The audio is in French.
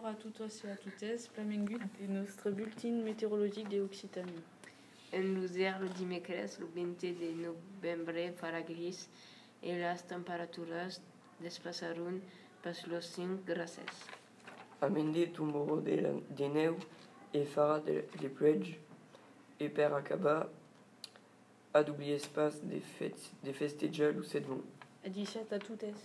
totes et a totes, plamengut de nostre bulletin météorologique de Occitanie. En l'user le dimecres, el 20 de novembre, farà gris i les temperatures desplaçaran per los 5 grases. A mende de, la, de neu e farà de, de pluege e per acabar a doubli espace de, fête, de festejar o sedmon. A 17 a totes.